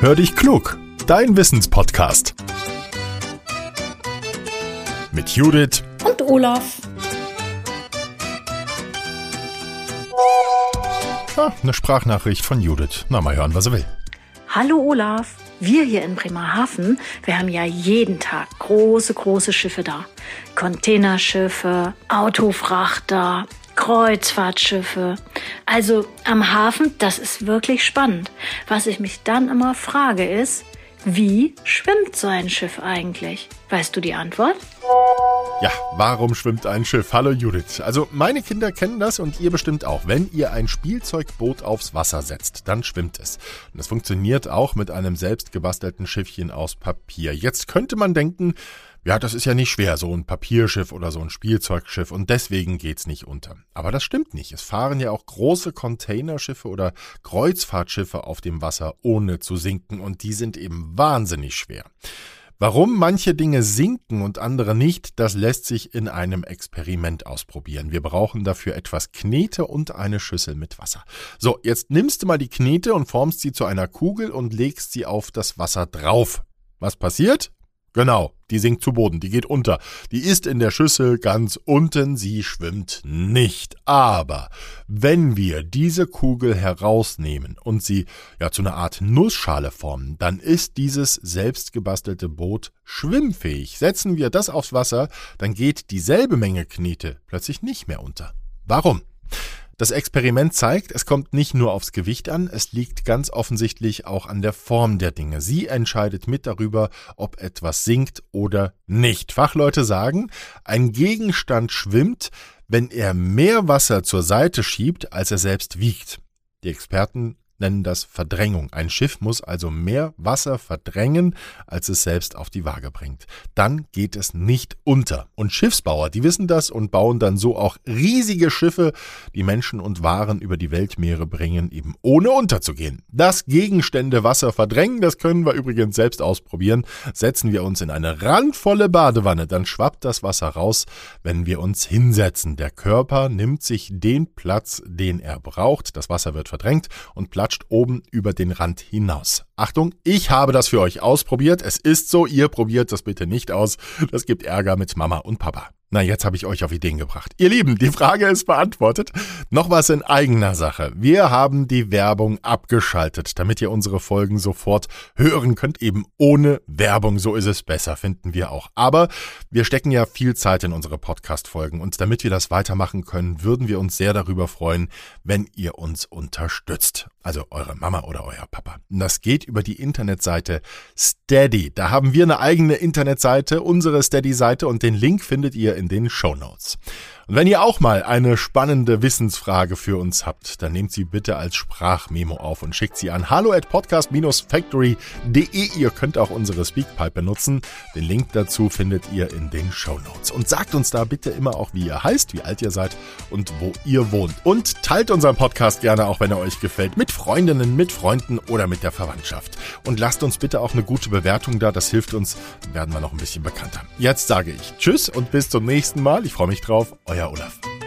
Hör dich klug, dein Wissenspodcast. Mit Judith und Olaf. Ah, eine Sprachnachricht von Judith. Na, mal hören, was er will. Hallo Olaf. Wir hier in Bremerhaven, wir haben ja jeden Tag große, große Schiffe da. Containerschiffe, Autofrachter, Kreuzfahrtschiffe. Also am Hafen, das ist wirklich spannend. Was ich mich dann immer frage ist, wie schwimmt so ein Schiff eigentlich? Weißt du die Antwort? Ja, warum schwimmt ein Schiff? Hallo Judith. Also meine Kinder kennen das und ihr bestimmt auch. Wenn ihr ein Spielzeugboot aufs Wasser setzt, dann schwimmt es. Und das funktioniert auch mit einem selbst gebastelten Schiffchen aus Papier. Jetzt könnte man denken, ja, das ist ja nicht schwer, so ein Papierschiff oder so ein Spielzeugschiff und deswegen geht's nicht unter. Aber das stimmt nicht. Es fahren ja auch große Containerschiffe oder Kreuzfahrtschiffe auf dem Wasser ohne zu sinken und die sind eben wahnsinnig schwer. Warum manche Dinge sinken und andere nicht, das lässt sich in einem Experiment ausprobieren. Wir brauchen dafür etwas Knete und eine Schüssel mit Wasser. So, jetzt nimmst du mal die Knete und formst sie zu einer Kugel und legst sie auf das Wasser drauf. Was passiert? Genau, die sinkt zu Boden, die geht unter. Die ist in der Schüssel ganz unten, sie schwimmt nicht. Aber wenn wir diese Kugel herausnehmen und sie ja zu einer Art Nussschale formen, dann ist dieses selbstgebastelte Boot schwimmfähig. Setzen wir das aufs Wasser, dann geht dieselbe Menge Knete plötzlich nicht mehr unter. Warum? Das Experiment zeigt, es kommt nicht nur aufs Gewicht an, es liegt ganz offensichtlich auch an der Form der Dinge. Sie entscheidet mit darüber, ob etwas sinkt oder nicht. Fachleute sagen, ein Gegenstand schwimmt, wenn er mehr Wasser zur Seite schiebt, als er selbst wiegt. Die Experten nennen das Verdrängung. Ein Schiff muss also mehr Wasser verdrängen, als es selbst auf die Waage bringt. Dann geht es nicht unter. Und Schiffsbauer, die wissen das und bauen dann so auch riesige Schiffe, die Menschen und Waren über die Weltmeere bringen, eben ohne unterzugehen. Das Gegenstände Wasser verdrängen, das können wir übrigens selbst ausprobieren. Setzen wir uns in eine randvolle Badewanne, dann schwappt das Wasser raus, wenn wir uns hinsetzen. Der Körper nimmt sich den Platz, den er braucht. Das Wasser wird verdrängt und Platz platscht oben über den Rand hinaus. Achtung, ich habe das für euch ausprobiert. Es ist so, ihr probiert das bitte nicht aus. Das gibt Ärger mit Mama und Papa. Na, jetzt habe ich euch auf Ideen gebracht. Ihr Lieben, die Frage ist beantwortet. Noch was in eigener Sache. Wir haben die Werbung abgeschaltet, damit ihr unsere Folgen sofort hören könnt. Eben ohne Werbung, so ist es besser, finden wir auch. Aber wir stecken ja viel Zeit in unsere Podcast-Folgen und damit wir das weitermachen können, würden wir uns sehr darüber freuen, wenn ihr uns unterstützt. Also eure Mama oder euer Papa. Das geht über die Internetseite Steady. Da haben wir eine eigene Internetseite, unsere Steady-Seite und den Link findet ihr in den Show Notes. Und wenn ihr auch mal eine spannende Wissensfrage für uns habt, dann nehmt sie bitte als Sprachmemo auf und schickt sie an hallo at podcast-factory.de. Ihr könnt auch unsere Speakpipe benutzen. Den Link dazu findet ihr in den Show Notes. Und sagt uns da bitte immer auch, wie ihr heißt, wie alt ihr seid und wo ihr wohnt. Und teilt unseren Podcast gerne, auch wenn er euch gefällt, mit Freundinnen, mit Freunden oder mit der Verwandtschaft. Und lasst uns bitte auch eine gute Bewertung da. Das hilft uns. Werden wir noch ein bisschen bekannter. Jetzt sage ich Tschüss und bis zum nächsten Mal. Ich freue mich drauf. Euer euer Olaf.